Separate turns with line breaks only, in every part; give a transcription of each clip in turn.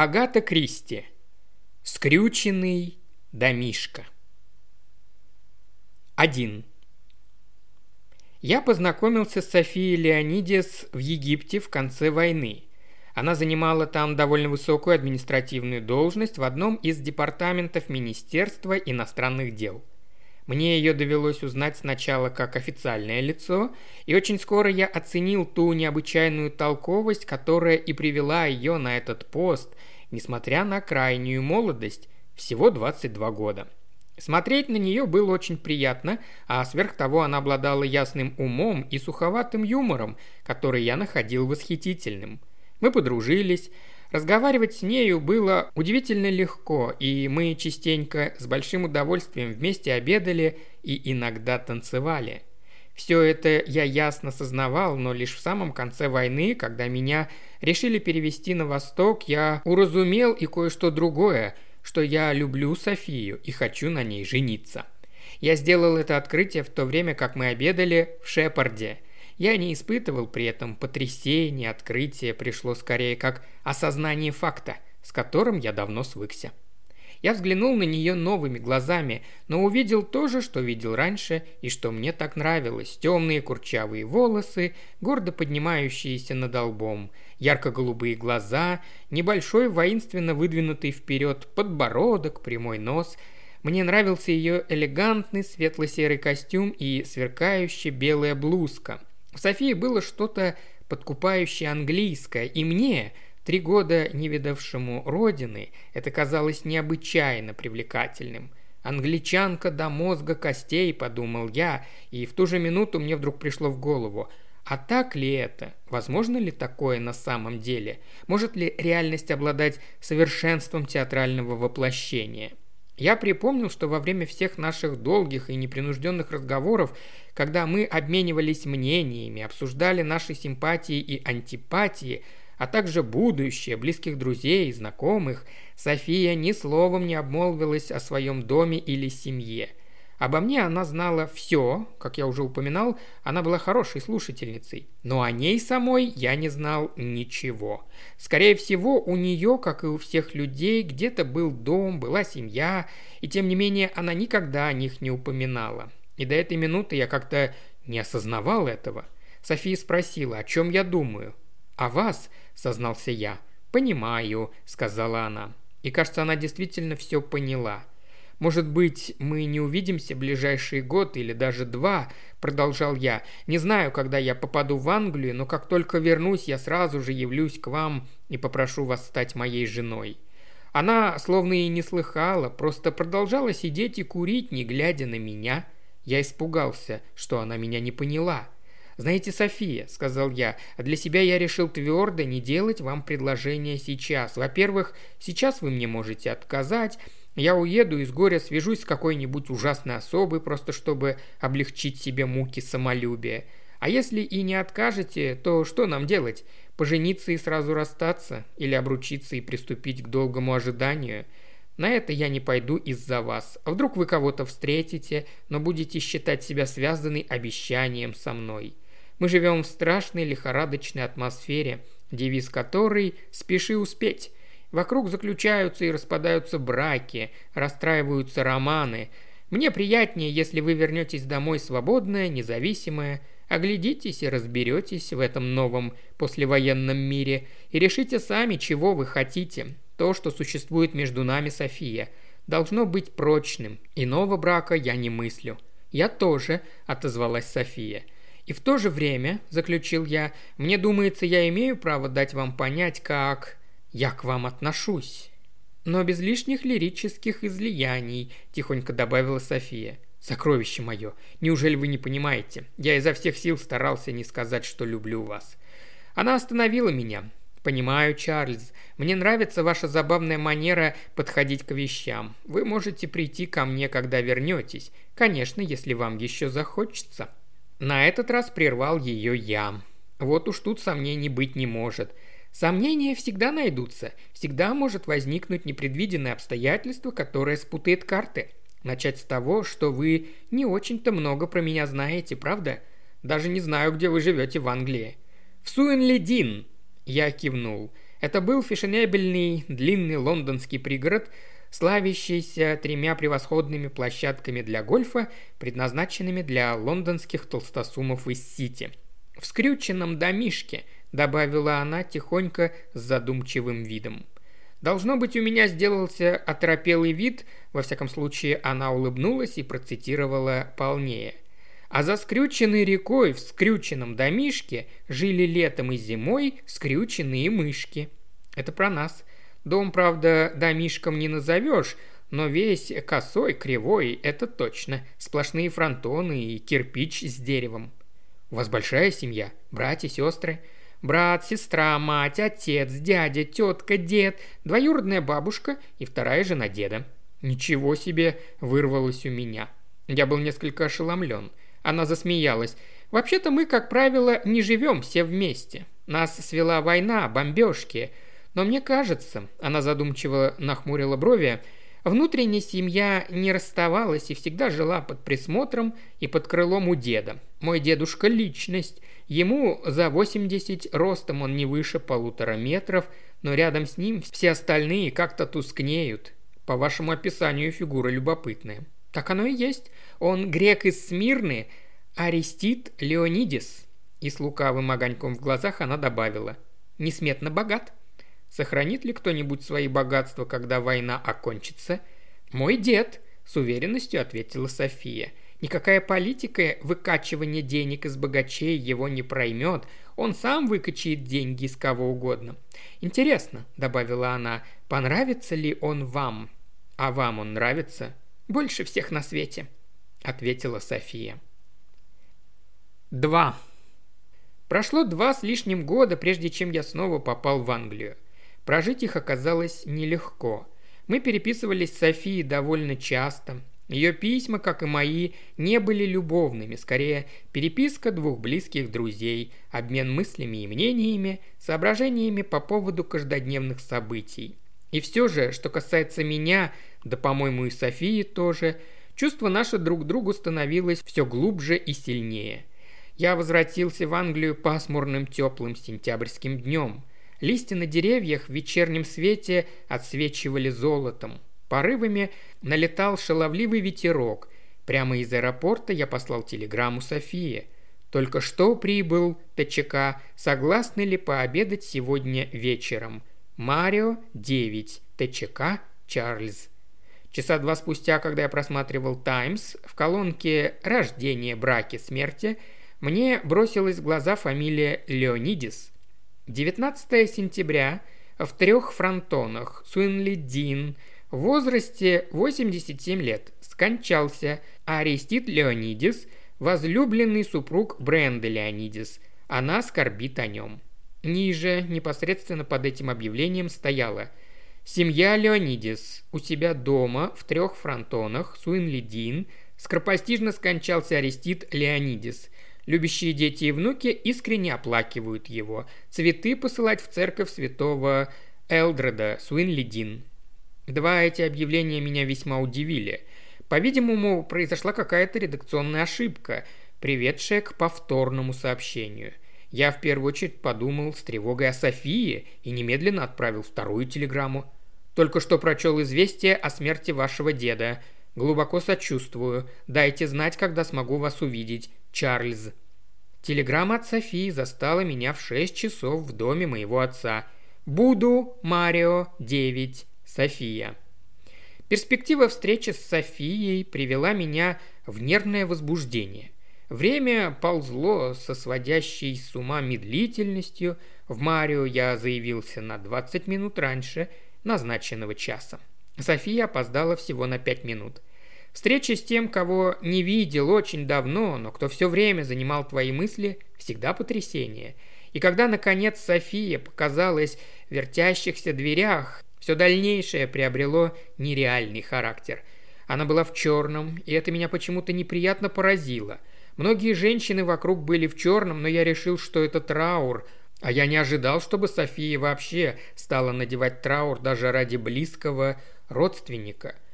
Агата Кристи. Скрюченный домишка. 1. Я познакомился с Софией Леонидес в Египте в конце войны. Она занимала там довольно высокую административную должность в одном из департаментов Министерства иностранных дел. Мне ее довелось узнать сначала как официальное лицо, и очень скоро я оценил ту необычайную толковость, которая и привела ее на этот пост, несмотря на крайнюю молодость, всего 22 года. Смотреть на нее было очень приятно, а сверх того она обладала ясным умом и суховатым юмором, который я находил восхитительным. Мы подружились, Разговаривать с нею было удивительно легко, и мы частенько с большим удовольствием вместе обедали и иногда танцевали. Все это я ясно сознавал, но лишь в самом конце войны, когда меня решили перевести на восток, я уразумел и кое-что другое, что я люблю Софию и хочу на ней жениться. Я сделал это открытие в то время, как мы обедали в Шепарде – я не испытывал при этом потрясения, открытие пришло скорее как осознание факта, с которым я давно свыкся. Я взглянул на нее новыми глазами, но увидел то же, что видел раньше и что мне так нравилось. Темные курчавые волосы, гордо поднимающиеся над лбом, ярко-голубые глаза, небольшой воинственно выдвинутый вперед подбородок, прямой нос. Мне нравился ее элегантный светло-серый костюм и сверкающая белая блузка. В Софии было что-то подкупающее английское, и мне, три года не видавшему родины, это казалось необычайно привлекательным. «Англичанка до мозга костей», — подумал я, и в ту же минуту мне вдруг пришло в голову, а так ли это? Возможно ли такое на самом деле? Может ли реальность обладать совершенством театрального воплощения? Я припомнил, что во время всех наших долгих и непринужденных разговоров, когда мы обменивались мнениями, обсуждали наши симпатии и антипатии, а также будущее, близких друзей и знакомых, София ни словом не обмолвилась о своем доме или семье – Обо мне она знала все, как я уже упоминал, она была хорошей слушательницей. Но о ней самой я не знал ничего. Скорее всего, у нее, как и у всех людей, где-то был дом, была семья, и тем не менее она никогда о них не упоминала. И до этой минуты я как-то не осознавал этого. София спросила, о чем я думаю. «О вас», — сознался я. «Понимаю», — сказала она. И кажется, она действительно все поняла — «Может быть, мы не увидимся ближайший год или даже два», – продолжал я. «Не знаю, когда я попаду в Англию, но как только вернусь, я сразу же явлюсь к вам и попрошу вас стать моей женой». Она словно и не слыхала, просто продолжала сидеть и курить, не глядя на меня. Я испугался, что она меня не поняла. «Знаете, София», — сказал я, — «для себя я решил твердо не делать вам предложение сейчас. Во-первых, сейчас вы мне можете отказать, я уеду и с горя свяжусь с какой-нибудь ужасной особой, просто чтобы облегчить себе муки самолюбия. А если и не откажете, то что нам делать? Пожениться и сразу расстаться? Или обручиться и приступить к долгому ожиданию? На это я не пойду из-за вас. А вдруг вы кого-то встретите, но будете считать себя связанной обещанием со мной? Мы живем в страшной лихорадочной атмосфере, девиз которой «спеши успеть». Вокруг заключаются и распадаются браки, расстраиваются романы. Мне приятнее, если вы вернетесь домой свободная, независимая, оглядитесь и разберетесь в этом новом послевоенном мире и решите сами, чего вы хотите. То, что существует между нами, София, должно быть прочным. Иного брака я не мыслю. Я тоже, отозвалась София. И в то же время, заключил я, мне думается, я имею право дать вам понять, как я к вам отношусь. Но без лишних лирических излияний, тихонько добавила София. Сокровище мое, неужели вы не понимаете? Я изо всех сил старался не сказать, что люблю вас. Она остановила меня. «Понимаю, Чарльз. Мне нравится ваша забавная манера подходить к вещам. Вы можете прийти ко мне, когда вернетесь. Конечно, если вам еще захочется». На этот раз прервал ее я. Вот уж тут сомнений быть не может. Сомнения всегда найдутся. Всегда может возникнуть непредвиденное обстоятельство, которое спутает карты. Начать с того, что вы не очень-то много про меня знаете, правда? Даже не знаю, где вы живете в Англии. В Суэнледин. Я кивнул. Это был фешенебельный, длинный лондонский пригород, славящийся тремя превосходными площадками для гольфа, предназначенными для лондонских толстосумов из Сити. В скрюченном домишке, добавила она тихонько с задумчивым видом. Должно быть, у меня сделался оторопелый вид, во всяком случае она улыбнулась и процитировала полнее. А за скрюченной рекой в скрюченном домишке жили летом и зимой скрюченные мышки. Это про нас. Дом, правда, домишком не назовешь, но весь косой, кривой, это точно. Сплошные фронтоны и кирпич с деревом. У вас большая семья? Братья, сестры? Брат, сестра, мать, отец, дядя, тетка, дед, двоюродная бабушка и вторая жена деда. Ничего себе вырвалось у меня. Я был несколько ошеломлен. Она засмеялась. Вообще-то мы, как правило, не живем все вместе. Нас свела война, бомбежки – но мне кажется, она задумчиво нахмурила брови, внутренняя семья не расставалась и всегда жила под присмотром и под крылом у деда. Мой дедушка – личность. Ему за 80 ростом он не выше полутора метров, но рядом с ним все остальные как-то тускнеют. По вашему описанию фигура любопытная. Так оно и есть. Он грек из Смирны, Аристид Леонидис. И с лукавым огоньком в глазах она добавила. Несметно богат. Сохранит ли кто-нибудь свои богатства, когда война окончится? Мой дед, с уверенностью ответила София. Никакая политика выкачивания денег из богачей его не проймет. Он сам выкачает деньги из кого угодно. Интересно, добавила она, понравится ли он вам? А вам он нравится? Больше всех на свете, ответила София. 2. Прошло два с лишним года, прежде чем я снова попал в Англию. Прожить их оказалось нелегко. Мы переписывались с Софией довольно часто. Ее письма, как и мои, не были любовными, скорее переписка двух близких друзей, обмен мыслями и мнениями, соображениями по поводу каждодневных событий. И все же, что касается меня, да, по-моему, и Софии тоже, чувство наше друг к другу становилось все глубже и сильнее. Я возвратился в Англию пасмурным теплым сентябрьским днем. Листья на деревьях в вечернем свете отсвечивали золотом. Порывами налетал шаловливый ветерок. Прямо из аэропорта я послал телеграмму Софии. Только что прибыл ТЧК, согласны ли пообедать сегодня вечером? Марио, 9, ТЧК, Чарльз. Часа два спустя, когда я просматривал «Таймс», в колонке «Рождение, браки, смерти» мне бросилась в глаза фамилия Леонидис – 19 сентября в трех фронтонах Суинли Дин в возрасте 87 лет скончался Аристид Леонидис, возлюбленный супруг Бренда Леонидис. Она скорбит о нем. Ниже, непосредственно под этим объявлением, стояло «Семья Леонидис у себя дома в трех фронтонах Суинли Дин скоропостижно скончался Аристид Леонидис – Любящие дети и внуки искренне оплакивают его. Цветы посылать в церковь святого Элдреда, Суинлидин. Два эти объявления меня весьма удивили. По-видимому, произошла какая-то редакционная ошибка, приведшая к повторному сообщению. Я в первую очередь подумал с тревогой о Софии и немедленно отправил вторую телеграмму. Только что прочел известие о смерти вашего деда. Глубоко сочувствую. Дайте знать, когда смогу вас увидеть. Чарльз. Телеграмма от Софии застала меня в шесть часов в доме моего отца. Буду, Марио, 9, София. Перспектива встречи с Софией привела меня в нервное возбуждение. Время ползло со сводящей с ума медлительностью. В Марио я заявился на 20 минут раньше назначенного часа. София опоздала всего на 5 минут. Встреча с тем, кого не видел очень давно, но кто все время занимал твои мысли, всегда потрясение. И когда, наконец, София показалась в вертящихся дверях, все дальнейшее приобрело нереальный характер. Она была в черном, и это меня почему-то неприятно поразило. Многие женщины вокруг были в черном, но я решил, что это траур, а я не ожидал, чтобы София вообще стала надевать траур даже ради близкого родственника –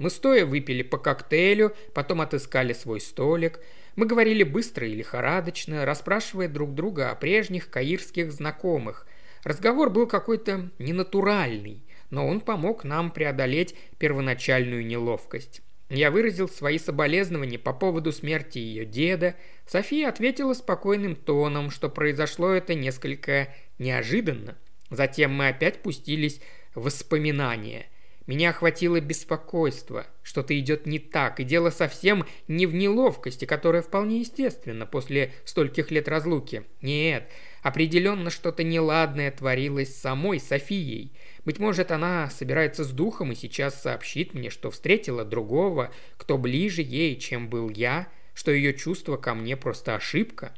мы стоя выпили по коктейлю, потом отыскали свой столик. Мы говорили быстро и лихорадочно, расспрашивая друг друга о прежних каирских знакомых. Разговор был какой-то ненатуральный, но он помог нам преодолеть первоначальную неловкость. Я выразил свои соболезнования по поводу смерти ее деда. София ответила спокойным тоном, что произошло это несколько неожиданно. Затем мы опять пустились в воспоминания. Меня охватило беспокойство. Что-то идет не так, и дело совсем не в неловкости, которая вполне естественна после стольких лет разлуки. Нет, определенно что-то неладное творилось с самой Софией. Быть может, она собирается с духом и сейчас сообщит мне, что встретила другого, кто ближе ей, чем был я, что ее чувство ко мне просто ошибка.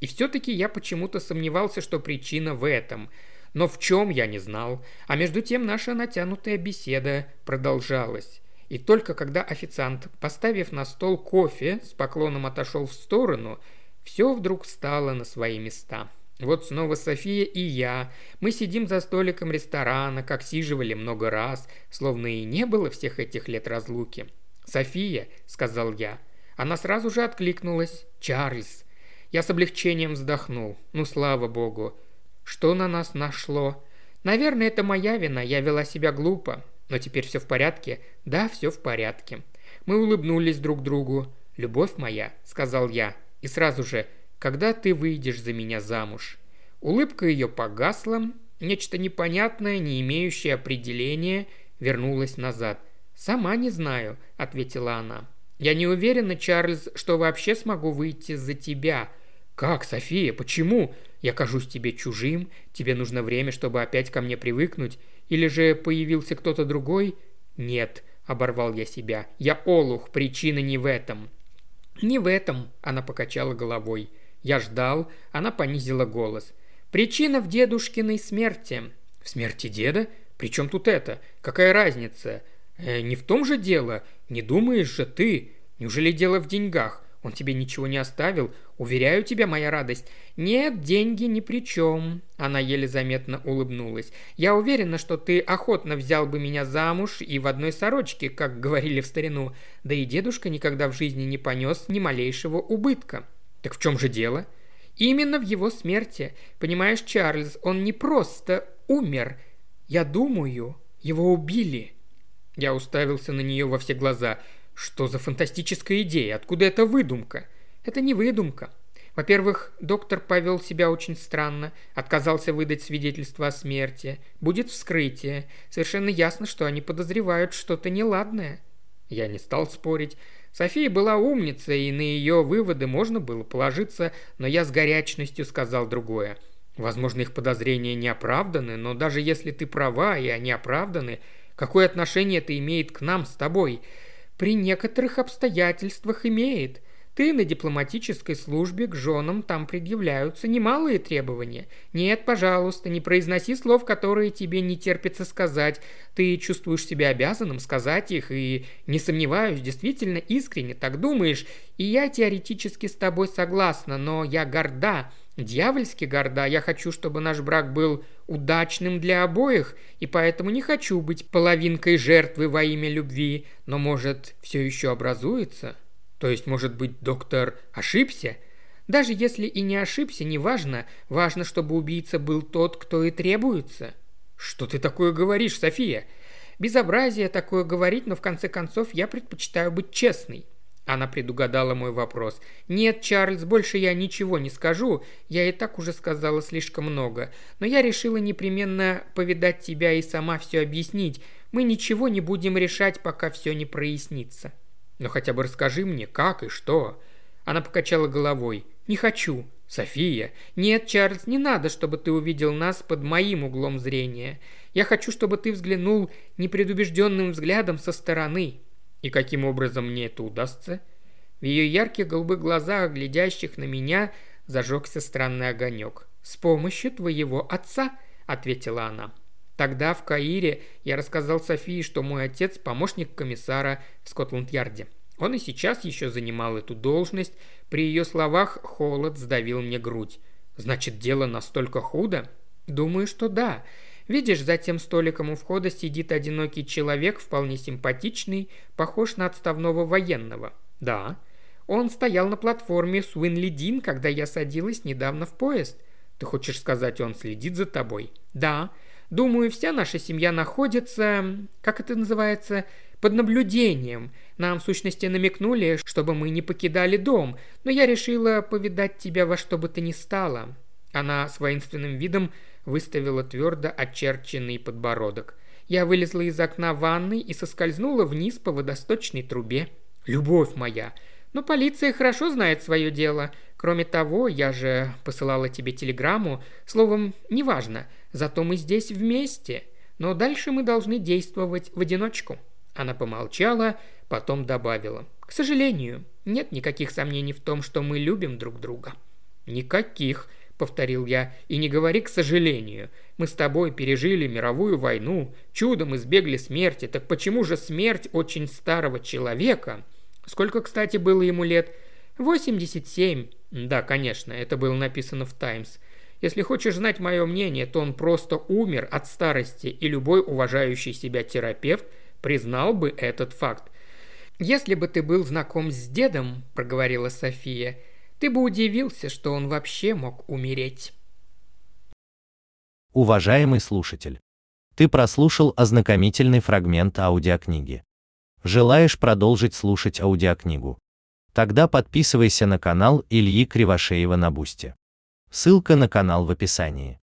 И все-таки я почему-то сомневался, что причина в этом. Но в чем я не знал. А между тем наша натянутая беседа продолжалась. И только когда официант, поставив на стол кофе, с поклоном отошел в сторону, все вдруг стало на свои места. Вот снова София и я. Мы сидим за столиком ресторана, как сиживали много раз, словно и не было всех этих лет разлуки. «София», — сказал я. Она сразу же откликнулась. «Чарльз». Я с облегчением вздохнул. Ну, слава богу. Что на нас нашло? Наверное, это моя вина, я вела себя глупо. Но теперь все в порядке? Да, все в порядке. Мы улыбнулись друг другу. «Любовь моя», — сказал я. И сразу же когда ты выйдешь за меня замуж». Улыбка ее погасла, нечто непонятное, не имеющее определения, вернулось назад. «Сама не знаю», — ответила она. «Я не уверена, Чарльз, что вообще смогу выйти за тебя». «Как, София? Почему? Я кажусь тебе чужим? Тебе нужно время, чтобы опять ко мне привыкнуть? Или же появился кто-то другой?» «Нет», — оборвал я себя. «Я олух, причина не в этом». «Не в этом», — она покачала головой. Я ждал, она понизила голос. «Причина в дедушкиной смерти». «В смерти деда? Причем тут это? Какая разница? Э, не в том же дело. Не думаешь же ты? Неужели дело в деньгах? Он тебе ничего не оставил? Уверяю тебя, моя радость. Нет, деньги ни при чем. Она еле заметно улыбнулась. Я уверена, что ты охотно взял бы меня замуж и в одной сорочке, как говорили в старину. Да и дедушка никогда в жизни не понес ни малейшего убытка. Так в чем же дело? Именно в его смерти. Понимаешь, Чарльз, он не просто умер. Я думаю, его убили. Я уставился на нее во все глаза. Что за фантастическая идея? Откуда эта выдумка? Это не выдумка. Во-первых, доктор повел себя очень странно, отказался выдать свидетельство о смерти. Будет вскрытие. Совершенно ясно, что они подозревают что-то неладное. Я не стал спорить. София была умница, и на ее выводы можно было положиться, но я с горячностью сказал другое. Возможно, их подозрения не оправданы, но даже если ты права, и они оправданы, какое отношение это имеет к нам с тобой? При некоторых обстоятельствах имеет. Ты на дипломатической службе к женам там предъявляются немалые требования. Нет, пожалуйста, не произноси слов, которые тебе не терпится сказать. Ты чувствуешь себя обязанным сказать их, и, не сомневаюсь, действительно искренне так думаешь. И я теоретически с тобой согласна, но я горда, дьявольски горда. Я хочу, чтобы наш брак был удачным для обоих, и поэтому не хочу быть половинкой жертвы во имя любви. Но, может, все еще образуется?» То есть, может быть, доктор ошибся? Даже если и не ошибся, неважно. Важно, чтобы убийца был тот, кто и требуется. Что ты такое говоришь, София? Безобразие такое говорить, но в конце концов я предпочитаю быть честной. Она предугадала мой вопрос. «Нет, Чарльз, больше я ничего не скажу. Я и так уже сказала слишком много. Но я решила непременно повидать тебя и сама все объяснить. Мы ничего не будем решать, пока все не прояснится». Но хотя бы расскажи мне, как и что». Она покачала головой. «Не хочу. София. Нет, Чарльз, не надо, чтобы ты увидел нас под моим углом зрения. Я хочу, чтобы ты взглянул непредубежденным взглядом со стороны. И каким образом мне это удастся?» В ее ярких голубых глазах, глядящих на меня, зажегся странный огонек. «С помощью твоего отца», — ответила она. Тогда в Каире я рассказал Софии, что мой отец – помощник комиссара в Скотланд-Ярде. Он и сейчас еще занимал эту должность. При ее словах холод сдавил мне грудь. «Значит, дело настолько худо?» «Думаю, что да. Видишь, за тем столиком у входа сидит одинокий человек, вполне симпатичный, похож на отставного военного». «Да». «Он стоял на платформе Суинли Дин, когда я садилась недавно в поезд». Ты хочешь сказать, он следит за тобой? Да. Думаю, вся наша семья находится, как это называется, под наблюдением. Нам, в сущности, намекнули, чтобы мы не покидали дом, но я решила повидать тебя во что бы то ни стало». Она с воинственным видом выставила твердо очерченный подбородок. Я вылезла из окна ванной и соскользнула вниз по водосточной трубе. «Любовь моя! Но полиция хорошо знает свое дело. Кроме того, я же посылала тебе телеграмму. Словом, неважно. Зато мы здесь вместе. Но дальше мы должны действовать в одиночку». Она помолчала, потом добавила. «К сожалению, нет никаких сомнений в том, что мы любим друг друга». «Никаких», — повторил я, — «и не говори к сожалению. Мы с тобой пережили мировую войну, чудом избегли смерти, так почему же смерть очень старого человека?» Сколько, кстати, было ему лет? 87. Да, конечно, это было написано в «Таймс». Если хочешь знать мое мнение, то он просто умер от старости, и любой уважающий себя терапевт признал бы этот факт. «Если бы ты был знаком с дедом», – проговорила София, – «ты бы удивился, что он вообще мог умереть».
Уважаемый слушатель, ты прослушал ознакомительный фрагмент аудиокниги. Желаешь продолжить слушать аудиокнигу? Тогда подписывайся на канал Ильи Кривошеева на Бусте. Ссылка на канал в описании.